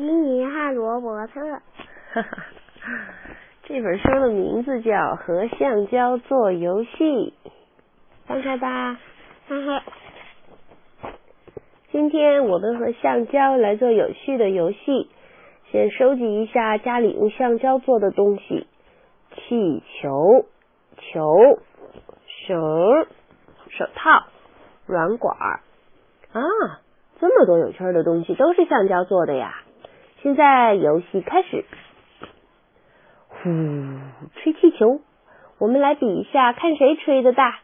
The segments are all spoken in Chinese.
悉尼和罗伯特》。哈哈，这本书的名字叫《和橡胶做游戏》。翻开吧，翻开。今天我们和橡胶来做有趣的游戏。先收集一下家里用橡胶做的东西：气球、球、绳、手套、软管啊，这么多有趣的东西都是橡胶做的呀！现在游戏开始，呼，吹气球，我们来比一下，看谁吹的大。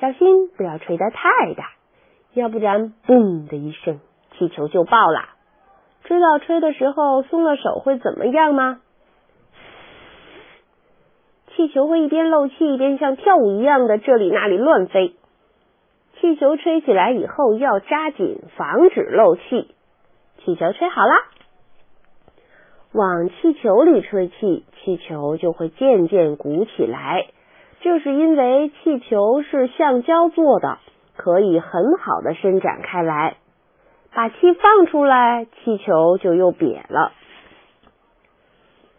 小心不要吹得太大，要不然嘣的一声，气球就爆了。知道吹的时候松了手会怎么样吗？气球会一边漏气一边像跳舞一样的这里那里乱飞。气球吹起来以后要扎紧，防止漏气。气球吹好了，往气球里吹气，气球就会渐渐鼓起来。这是因为气球是橡胶做的，可以很好的伸展开来。把气放出来，气球就又瘪了。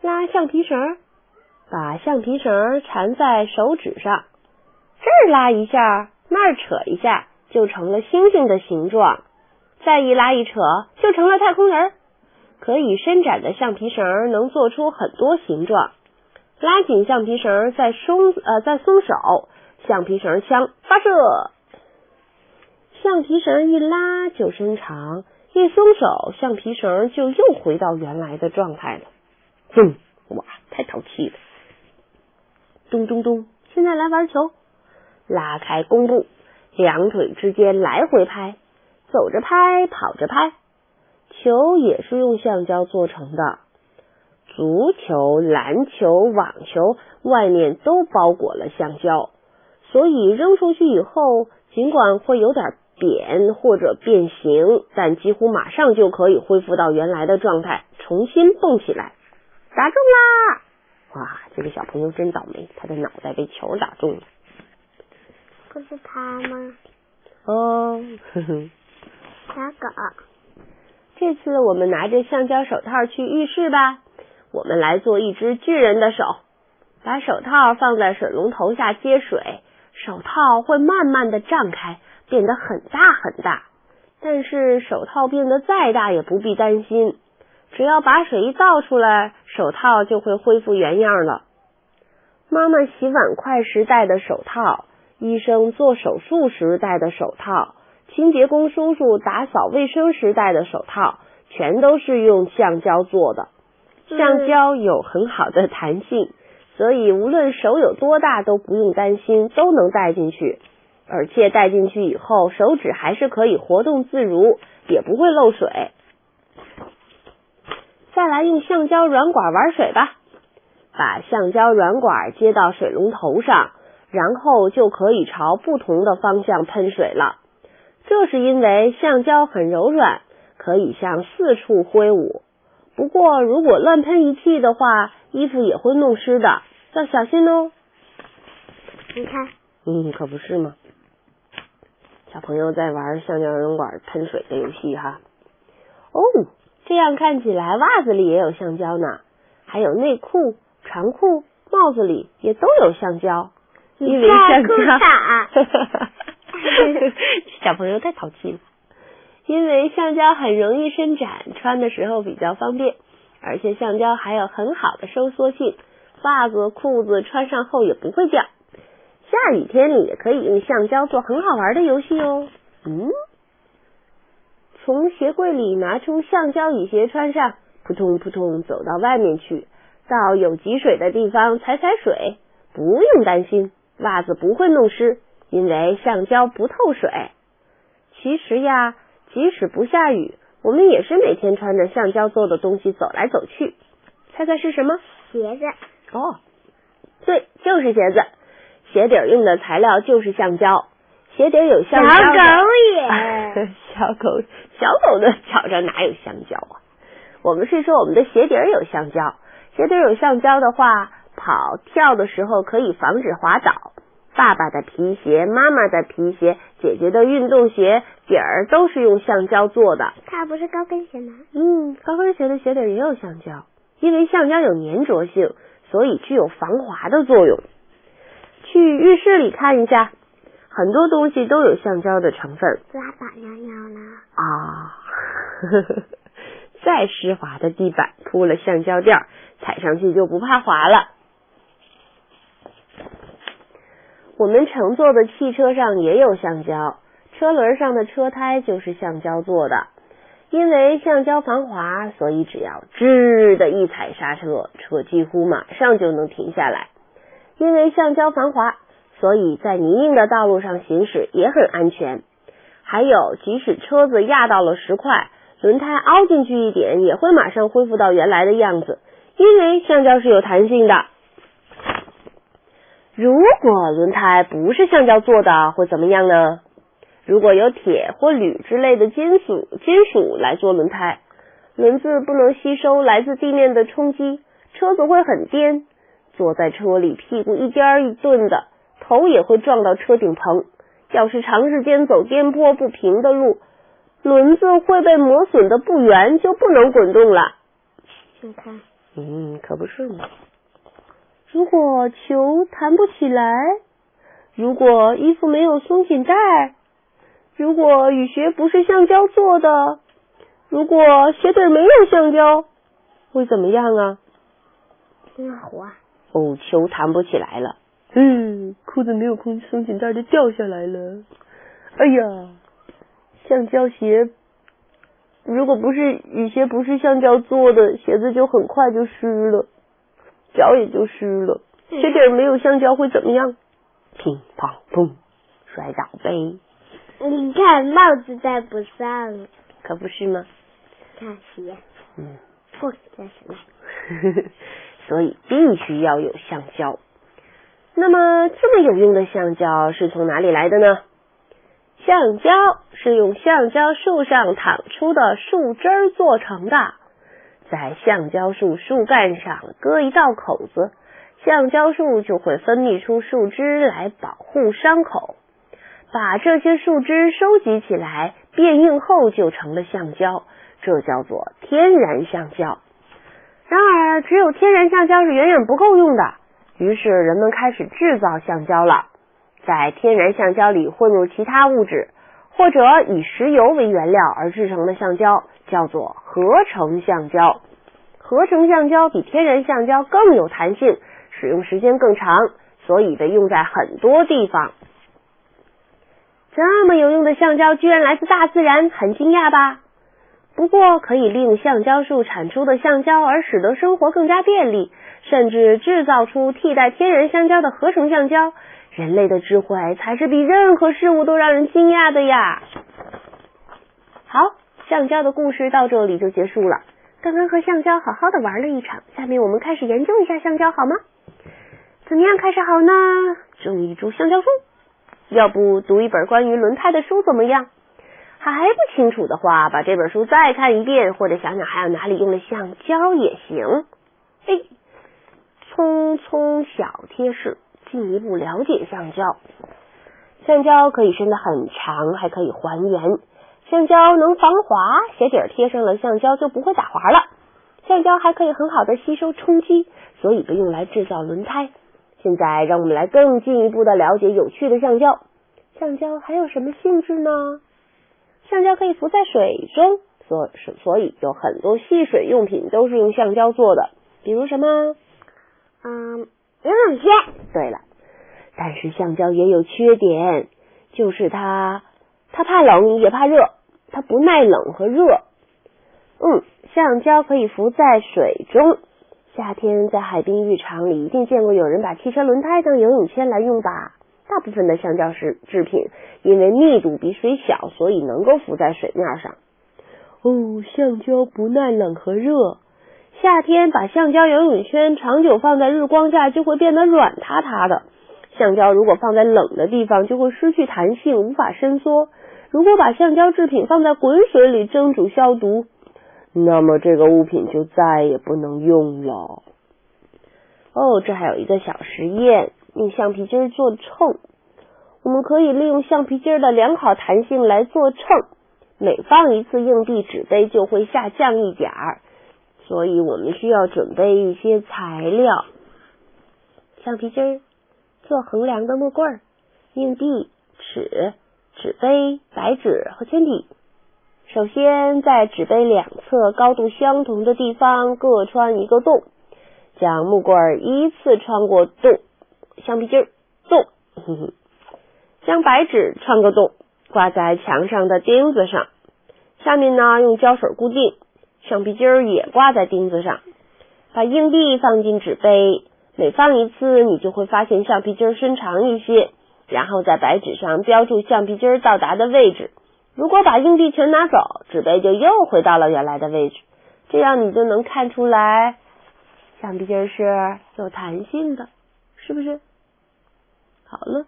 拉橡皮绳，把橡皮绳缠在手指上，这儿拉一下，那儿扯一下，就成了星星的形状。再一拉一扯，就成了太空人。可以伸展的橡皮绳能做出很多形状。拉紧橡皮绳，再松呃再松手，橡皮绳枪发射。橡皮绳一拉就伸长，一松手，橡皮绳就又回到原来的状态了。哼，哇，太淘气了！咚咚咚，现在来玩球，拉开弓步，两腿之间来回拍，走着拍，跑着拍。球也是用橡胶做成的。足球、篮球、网球外面都包裹了橡胶，所以扔出去以后，尽管会有点扁或者变形，但几乎马上就可以恢复到原来的状态，重新蹦起来。打中啦！哇，这个小朋友真倒霉，他的脑袋被球打中了。不是他吗？哦，呵呵。小狗。这次我们拿着橡胶手套去浴室吧。我们来做一只巨人的手，把手套放在水龙头下接水，手套会慢慢的胀开，变得很大很大。但是手套变得再大也不必担心，只要把水一倒出来，手套就会恢复原样了。妈妈洗碗筷时戴的手套，医生做手术时戴的手套，清洁工叔叔打扫卫生时戴的手套，全都是用橡胶做的。橡胶有很好的弹性，所以无论手有多大都不用担心，都能戴进去。而且戴进去以后，手指还是可以活动自如，也不会漏水。再来用橡胶软管玩水吧，把橡胶软管接到水龙头上，然后就可以朝不同的方向喷水了。这是因为橡胶很柔软，可以向四处挥舞。不过，如果乱喷一气的话，衣服也会弄湿的，要小心哦。你看，嗯，可不是吗？小朋友在玩橡胶软管喷水的游戏哈。哦，这样看起来袜子里也有橡胶呢，还有内裤、长裤、帽子里也都有橡胶，因为橡胶。小朋友太淘气了。因为橡胶很容易伸展，穿的时候比较方便，而且橡胶还有很好的收缩性，袜子、裤子穿上后也不会掉。下雨天里也可以用橡胶做很好玩的游戏哦。嗯，从鞋柜里拿出橡胶雨鞋穿上，扑通扑通走到外面去，到有积水的地方踩踩水，不用担心袜子不会弄湿，因为橡胶不透水。其实呀。即使不下雨，我们也是每天穿着橡胶做的东西走来走去。猜猜是什么？鞋子。哦，对，就是鞋子。鞋底用的材料就是橡胶。鞋底有橡胶。小狗也。小狗，小狗的脚上哪有橡胶啊？我们是说我们的鞋底有橡胶。鞋底有橡胶的话，跑跳的时候可以防止滑倒。爸爸的皮鞋、妈妈的皮鞋、姐姐的运动鞋底儿都是用橡胶做的。它不是高跟鞋吗？嗯，高跟鞋的鞋底也有橡胶，因为橡胶有粘着性，所以具有防滑的作用。去浴室里看一下，很多东西都有橡胶的成分。拉粑尿尿呢？啊，再湿滑的地板铺了橡胶垫，踩上去就不怕滑了。我们乘坐的汽车上也有橡胶，车轮上的车胎就是橡胶做的。因为橡胶防滑，所以只要吱的一踩刹车，车几乎马上就能停下来。因为橡胶防滑，所以在泥泞的道路上行驶也很安全。还有，即使车子压到了石块，轮胎凹进去一点，也会马上恢复到原来的样子，因为橡胶是有弹性的。如果轮胎不是橡胶做的，会怎么样呢？如果有铁或铝之类的金属金属来做轮胎，轮子不能吸收来自地面的冲击，车子会很颠。坐在车里，屁股一颠一顿的，头也会撞到车顶棚。要是长时间走颠簸不平的路，轮子会被磨损的不圆，就不能滚动了。你看，嗯，可不是嘛。如果球弹不起来，如果衣服没有松紧带，如果雨鞋不是橡胶做的，如果鞋底没有橡胶，会怎么样啊？挺好滑。哦，球弹不起来了。嗯，裤子没有空松紧带就掉下来了。哎呀，橡胶鞋，如果不是雨鞋不是橡胶做的，鞋子就很快就湿了，脚也就湿了。鞋底没有橡胶会怎么样？乒乓砰，摔倒呗。你看帽子戴不上，可不是吗？看鞋，嗯，不，这什么？所以必须要有橡胶。那么，这么有用的橡胶是从哪里来的呢？橡胶是用橡胶树上淌出的树枝儿做成的，在橡胶树树干上割一道口子，橡胶树就会分泌出树枝来保护伤口。把这些树枝收集起来，变硬后就成了橡胶，这叫做天然橡胶。然而，只有天然橡胶是远远不够用的。于是人们开始制造橡胶了，在天然橡胶里混入其他物质，或者以石油为原料而制成的橡胶，叫做合成橡胶。合成橡胶比天然橡胶更有弹性，使用时间更长，所以被用在很多地方。这么有用的橡胶居然来自大自然，很惊讶吧？不过，可以利用橡胶树产出的橡胶，而使得生活更加便利，甚至制造出替代天然橡胶的合成橡胶。人类的智慧才是比任何事物都让人惊讶的呀！好，橡胶的故事到这里就结束了。刚刚和橡胶好好的玩了一场，下面我们开始研究一下橡胶好吗？怎么样开始好呢？种一株橡胶树，要不读一本关于轮胎的书怎么样？还不清楚的话，把这本书再看一遍，或者想想还有哪里用了橡胶也行。哎，匆匆小贴士，进一步了解橡胶。橡胶可以伸得很长，还可以还原。橡胶能防滑，鞋底贴上了橡胶就不会打滑了。橡胶还可以很好的吸收冲击，所以被用来制造轮胎。现在让我们来更进一步的了解有趣的橡胶。橡胶还有什么性质呢？橡胶可以浮在水中，所所以有很多戏水用品都是用橡胶做的，比如什么？嗯，游泳圈。对了，但是橡胶也有缺点，就是它它怕冷也怕热，它不耐冷和热。嗯，橡胶可以浮在水中，夏天在海滨浴场里一定见过有人把汽车轮胎当游泳圈来用吧。大部分的橡胶是制品，因为密度比水小，所以能够浮在水面上。哦，橡胶不耐冷和热，夏天把橡胶游泳圈长久放在日光下，就会变得软塌塌的。橡胶如果放在冷的地方，就会失去弹性，无法伸缩。如果把橡胶制品放在滚水里蒸煮消毒，那么这个物品就再也不能用了。哦，这还有一个小实验。用橡皮筋做秤。我们可以利用橡皮筋的良好弹性来做秤，每放一次硬币，纸杯就会下降一点儿。所以我们需要准备一些材料：橡皮筋、做衡量的木棍、硬币、尺、纸杯、白纸和铅笔。首先，在纸杯两侧高度相同的地方各穿一个洞，将木棍依次穿过洞，橡皮筋洞。哼哼。将白纸穿个洞，挂在墙上的钉子上，下面呢用胶水固定，橡皮筋儿也挂在钉子上。把硬币放进纸杯，每放一次，你就会发现橡皮筋伸长一些。然后在白纸上标注橡皮筋到达的位置。如果把硬币全拿走，纸杯就又回到了原来的位置。这样你就能看出来，橡皮筋是有弹性的，是不是？好了。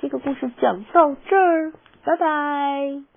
这个故事讲到这儿，拜拜。